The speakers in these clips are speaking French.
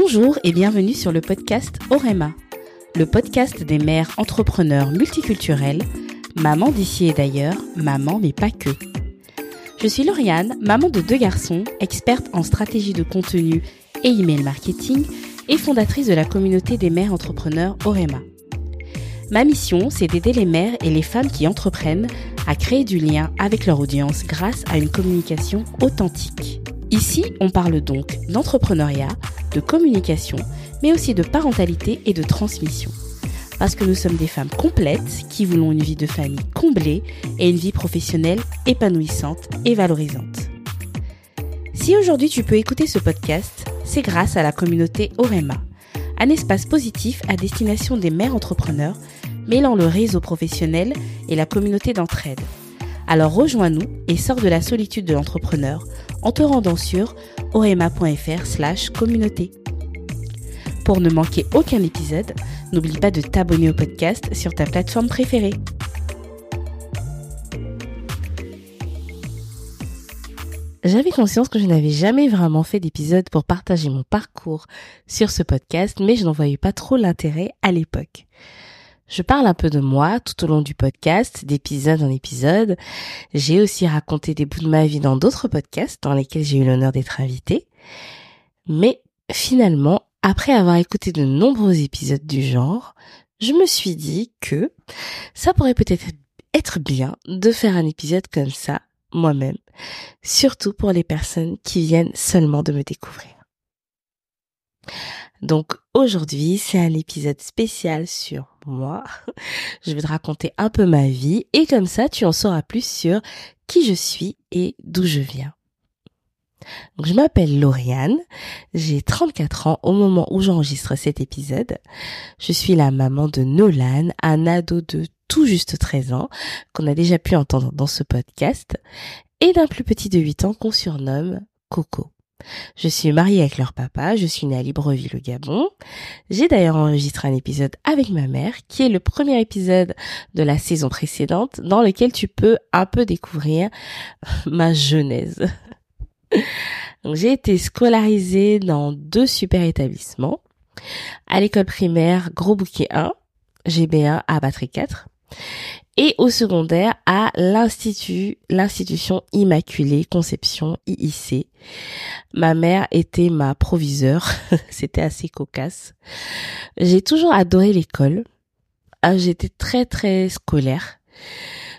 Bonjour et bienvenue sur le podcast Orema, le podcast des mères entrepreneurs multiculturelles, maman d'ici et d'ailleurs, maman mais pas que. Je suis Lauriane, maman de deux garçons, experte en stratégie de contenu et email marketing et fondatrice de la communauté des mères entrepreneurs Orema. Ma mission, c'est d'aider les mères et les femmes qui entreprennent à créer du lien avec leur audience grâce à une communication authentique. Ici, on parle donc d'entrepreneuriat, de communication, mais aussi de parentalité et de transmission. Parce que nous sommes des femmes complètes qui voulons une vie de famille comblée et une vie professionnelle épanouissante et valorisante. Si aujourd'hui tu peux écouter ce podcast, c'est grâce à la communauté Orema, un espace positif à destination des mères entrepreneurs mêlant le réseau professionnel et la communauté d'entraide. Alors rejoins-nous et sors de la solitude de l'entrepreneur en te rendant sur orema.fr slash communauté. Pour ne manquer aucun épisode, n'oublie pas de t'abonner au podcast sur ta plateforme préférée. J'avais conscience que je n'avais jamais vraiment fait d'épisode pour partager mon parcours sur ce podcast, mais je n'en voyais pas trop l'intérêt à l'époque. Je parle un peu de moi tout au long du podcast, d'épisode en épisode. J'ai aussi raconté des bouts de ma vie dans d'autres podcasts dans lesquels j'ai eu l'honneur d'être invitée. Mais finalement, après avoir écouté de nombreux épisodes du genre, je me suis dit que ça pourrait peut-être être bien de faire un épisode comme ça moi-même, surtout pour les personnes qui viennent seulement de me découvrir. Donc aujourd'hui, c'est un épisode spécial sur moi. Je vais te raconter un peu ma vie et comme ça, tu en sauras plus sur qui je suis et d'où je viens. Donc, je m'appelle Lauriane, j'ai 34 ans au moment où j'enregistre cet épisode. Je suis la maman de Nolan, un ado de tout juste 13 ans qu'on a déjà pu entendre dans ce podcast, et d'un plus petit de 8 ans qu'on surnomme Coco. Je suis mariée avec leur papa, je suis née à Libreville au Gabon. J'ai d'ailleurs enregistré un épisode avec ma mère, qui est le premier épisode de la saison précédente, dans lequel tu peux un peu découvrir ma genèse. j'ai été scolarisée dans deux super établissements. À l'école primaire Gros Bouquet 1, GB1 à Batterie 4 et au secondaire à l'institut, l'institution Immaculée Conception IIC. Ma mère était ma proviseure, c'était assez cocasse. J'ai toujours adoré l'école. Ah, j'étais très très scolaire.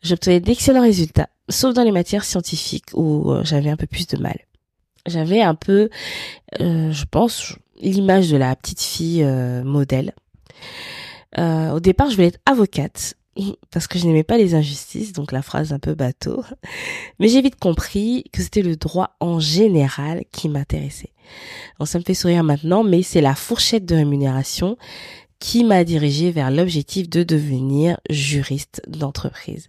J'obtenais d'excellents résultats, sauf dans les matières scientifiques où euh, j'avais un peu plus de mal. J'avais un peu, euh, je pense, l'image de la petite fille euh, modèle. au départ, je voulais être avocate parce que je n'aimais pas les injustices, donc la phrase un peu bateau. Mais j'ai vite compris que c'était le droit en général qui m'intéressait. Bon, ça me fait sourire maintenant, mais c'est la fourchette de rémunération qui m'a dirigé vers l'objectif de devenir juriste d'entreprise.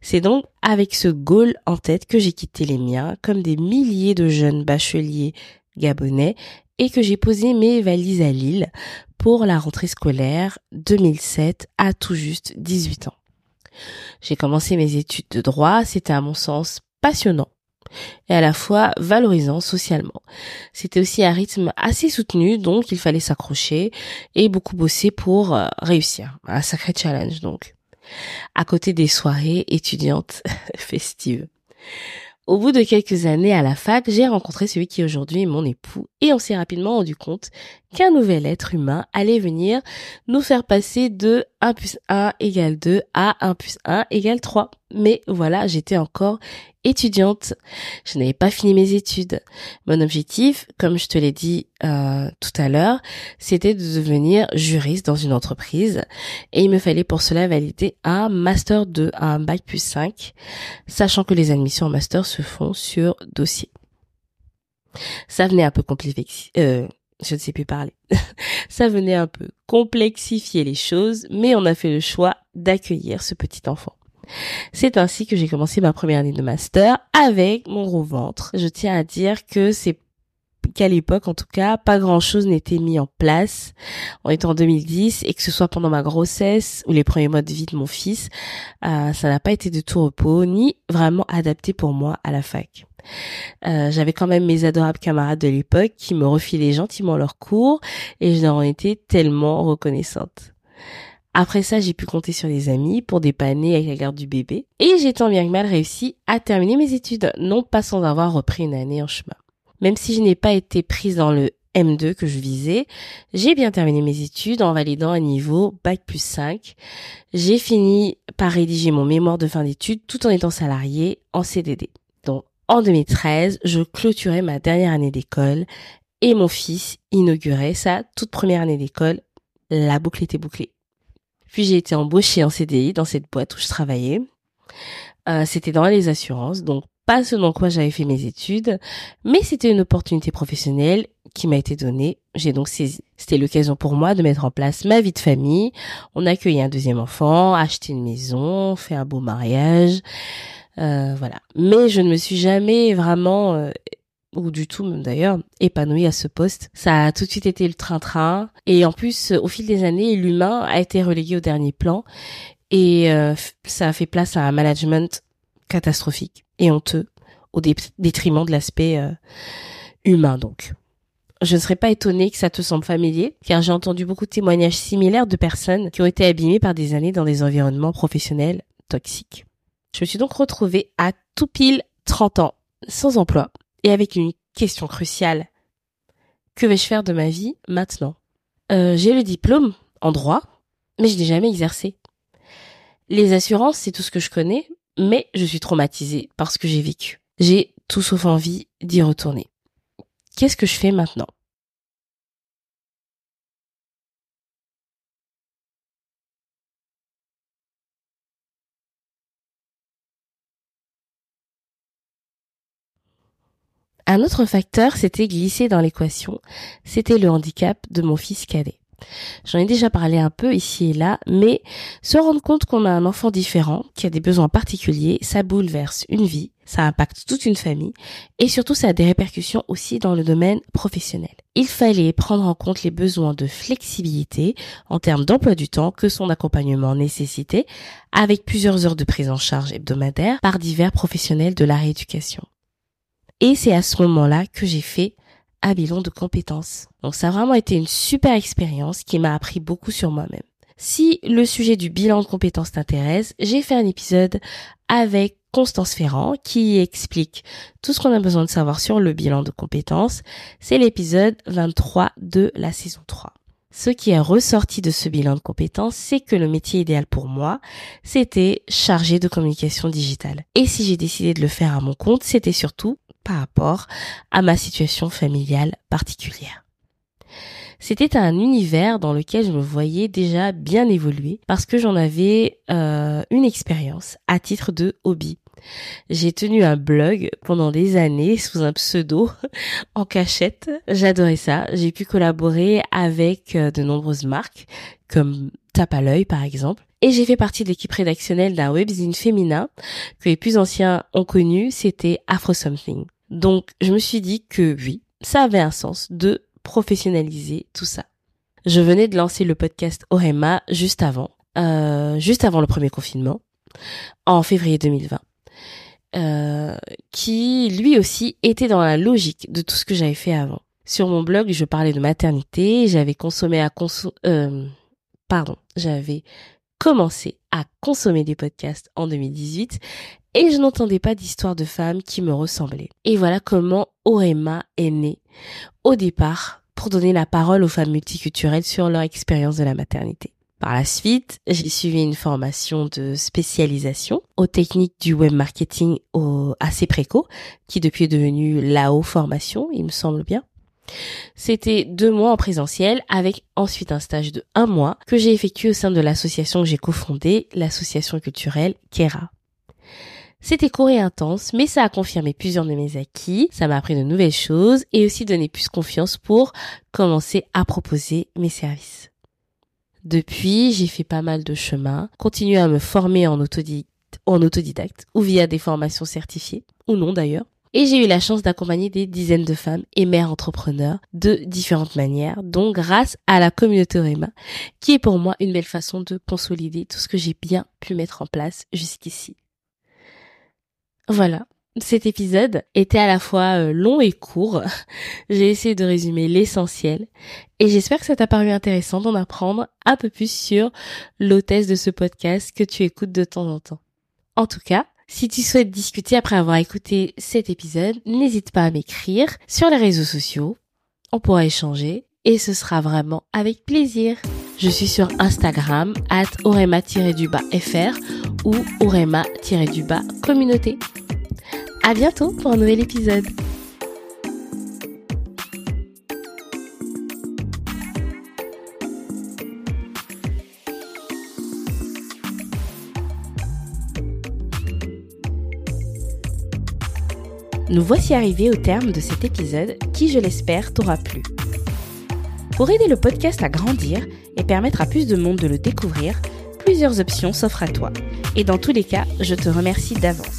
C'est donc avec ce goal en tête que j'ai quitté les miens, comme des milliers de jeunes bacheliers gabonais, et que j'ai posé mes valises à Lille pour la rentrée scolaire 2007 à tout juste 18 ans. J'ai commencé mes études de droit, c'était à mon sens passionnant et à la fois valorisant socialement. C'était aussi un rythme assez soutenu, donc il fallait s'accrocher et beaucoup bosser pour euh, réussir. Un sacré challenge donc. À côté des soirées étudiantes festives. Au bout de quelques années à la fac, j'ai rencontré celui qui aujourd'hui est mon époux et on s'est rapidement rendu compte qu'un nouvel être humain allait venir nous faire passer de 1 plus 1 égale 2 à 1 plus 1 égale 3. Mais voilà, j'étais encore étudiante. Je n'avais pas fini mes études. Mon objectif, comme je te l'ai dit euh, tout à l'heure, c'était de devenir juriste dans une entreprise. Et il me fallait pour cela valider un master 2, un bac plus 5, sachant que les admissions en master se font sur dossier. Ça venait un peu compliqué. Euh, je ne sais plus parler. Ça venait un peu complexifier les choses, mais on a fait le choix d'accueillir ce petit enfant. C'est ainsi que j'ai commencé ma première année de master avec mon gros ventre. Je tiens à dire que c'est qu'à l'époque, en tout cas, pas grand chose n'était mis en place. On est en 2010 et que ce soit pendant ma grossesse ou les premiers mois de vie de mon fils, euh, ça n'a pas été de tout repos ni vraiment adapté pour moi à la fac. Euh, j'avais quand même mes adorables camarades de l'époque qui me refilaient gentiment leurs cours et je leur en étais tellement reconnaissante. Après ça, j'ai pu compter sur des amis pour dépanner avec la garde du bébé et j'ai tant bien que mal réussi à terminer mes études, non pas sans avoir repris une année en chemin. Même si je n'ai pas été prise dans le M2 que je visais. J'ai bien terminé mes études en validant un niveau Bac plus 5. J'ai fini par rédiger mon mémoire de fin d'études tout en étant salarié en CDD. En 2013, je clôturais ma dernière année d'école et mon fils inaugurait sa toute première année d'école. La boucle était bouclée. Puis j'ai été embauchée en CDI dans cette boîte où je travaillais. Euh, c'était dans les assurances, donc pas ce dans quoi j'avais fait mes études, mais c'était une opportunité professionnelle qui m'a été donnée. J'ai donc saisi. C'était l'occasion pour moi de mettre en place ma vie de famille. On a accueilli un deuxième enfant, acheté une maison, fait un beau mariage, voilà. Mais je ne me suis jamais vraiment euh, ou du tout même d'ailleurs, épanouie à ce poste. Ça a tout de suite été le train-train. Et en plus, au fil des années, l'humain a été relégué au dernier plan. Et euh, ça a fait place à un management catastrophique et honteux au détriment de l'aspect euh, humain donc. Je ne serais pas étonnée que ça te semble familier, car j'ai entendu beaucoup de témoignages similaires de personnes qui ont été abîmées par des années dans des environnements professionnels toxiques. Je me suis donc retrouvée à tout pile 30 ans, sans emploi, et avec une question cruciale. Que vais-je faire de ma vie maintenant? Euh, J'ai le diplôme en droit, mais je n'ai jamais exercé. Les assurances, c'est tout ce que je connais, mais je suis traumatisée par ce que j'ai vécu. J'ai tout sauf envie d'y retourner. Qu'est-ce que je fais maintenant? Un autre facteur s'était glissé dans l'équation, c'était le handicap de mon fils cadet. J'en ai déjà parlé un peu ici et là, mais se rendre compte qu'on a un enfant différent, qui a des besoins particuliers, ça bouleverse une vie, ça impacte toute une famille, et surtout ça a des répercussions aussi dans le domaine professionnel. Il fallait prendre en compte les besoins de flexibilité en termes d'emploi du temps que son accompagnement nécessitait, avec plusieurs heures de prise en charge hebdomadaire par divers professionnels de la rééducation. Et c'est à ce moment-là que j'ai fait un bilan de compétences. Donc ça a vraiment été une super expérience qui m'a appris beaucoup sur moi-même. Si le sujet du bilan de compétences t'intéresse, j'ai fait un épisode avec Constance Ferrand qui explique tout ce qu'on a besoin de savoir sur le bilan de compétences. C'est l'épisode 23 de la saison 3. Ce qui est ressorti de ce bilan de compétences, c'est que le métier idéal pour moi, c'était chargé de communication digitale. Et si j'ai décidé de le faire à mon compte, c'était surtout par rapport à ma situation familiale particulière. C'était un univers dans lequel je me voyais déjà bien évoluer parce que j'en avais euh, une expérience à titre de hobby. J'ai tenu un blog pendant des années sous un pseudo en cachette. J'adorais ça. J'ai pu collaborer avec euh, de nombreuses marques comme Tape à l'œil par exemple. Et j'ai fait partie de l'équipe rédactionnelle d'un webzine féminin que les plus anciens ont connu, c'était Afro Something. Donc je me suis dit que oui, ça avait un sens de professionnaliser tout ça. Je venais de lancer le podcast Orema juste avant, euh, juste avant le premier confinement, en février 2020. Euh, qui lui aussi était dans la logique de tout ce que j'avais fait avant. Sur mon blog, je parlais de maternité, j'avais consommé euh, j'avais commencé à consommer des podcasts en 2018 et je n'entendais pas d'histoire de femmes qui me ressemblaient. Et voilà comment Orema est née au départ pour donner la parole aux femmes multiculturelles sur leur expérience de la maternité. Par la suite, j'ai suivi une formation de spécialisation aux techniques du web marketing au, assez préco, qui depuis est devenue la haut formation, il me semble bien. C'était deux mois en présentiel avec ensuite un stage de un mois que j'ai effectué au sein de l'association que j'ai cofondée, l'association culturelle Kera. C'était court et intense, mais ça a confirmé plusieurs de mes acquis, ça m'a appris de nouvelles choses et aussi donné plus confiance pour commencer à proposer mes services. Depuis, j'ai fait pas mal de chemin, continué à me former en autodidacte, ou via des formations certifiées, ou non d'ailleurs. Et j'ai eu la chance d'accompagner des dizaines de femmes et mères entrepreneurs de différentes manières, dont grâce à la communauté Rema, qui est pour moi une belle façon de consolider tout ce que j'ai bien pu mettre en place jusqu'ici. Voilà, Cet épisode était à la fois euh, long et court. J'ai essayé de résumer l'essentiel et j'espère que ça t'a paru intéressant d'en apprendre un peu plus sur l'hôtesse de ce podcast que tu écoutes de temps en temps. En tout cas, si tu souhaites discuter après avoir écouté cet épisode, n'hésite pas à m'écrire sur les réseaux sociaux. On pourra échanger et ce sera vraiment avec plaisir. Je suis sur Instagram, at orema-fr ou orema-communauté. À bientôt pour un nouvel épisode. Nous voici arrivés au terme de cet épisode qui, je l'espère, t'aura plu. Pour aider le podcast à grandir et permettre à plus de monde de le découvrir, plusieurs options s'offrent à toi. Et dans tous les cas, je te remercie d'avance.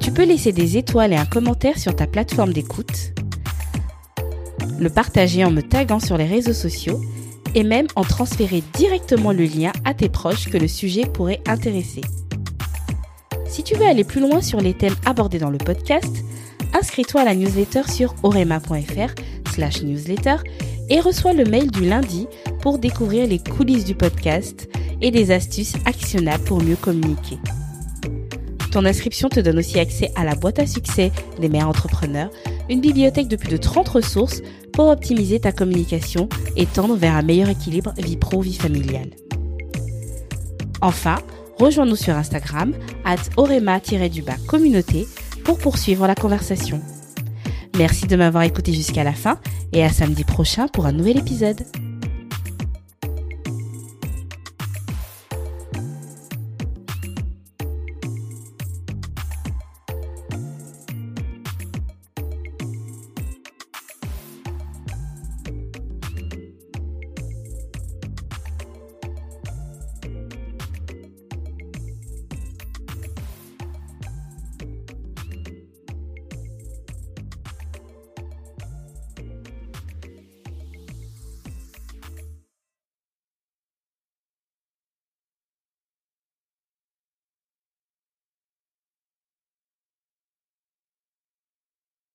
Tu peux laisser des étoiles et un commentaire sur ta plateforme d'écoute, le partager en me taguant sur les réseaux sociaux et même en transférer directement le lien à tes proches que le sujet pourrait intéresser. Si tu veux aller plus loin sur les thèmes abordés dans le podcast, inscris-toi à la newsletter sur orema.fr slash newsletter et reçois le mail du lundi pour découvrir les coulisses du podcast et des astuces actionnables pour mieux communiquer. Ton inscription te donne aussi accès à la boîte à succès des mères entrepreneurs, une bibliothèque de plus de 30 ressources pour optimiser ta communication et tendre vers un meilleur équilibre vie pro-vie familiale. Enfin, rejoins-nous sur Instagram, at orema-du-bas communauté, pour poursuivre la conversation. Merci de m'avoir écouté jusqu'à la fin et à samedi prochain pour un nouvel épisode.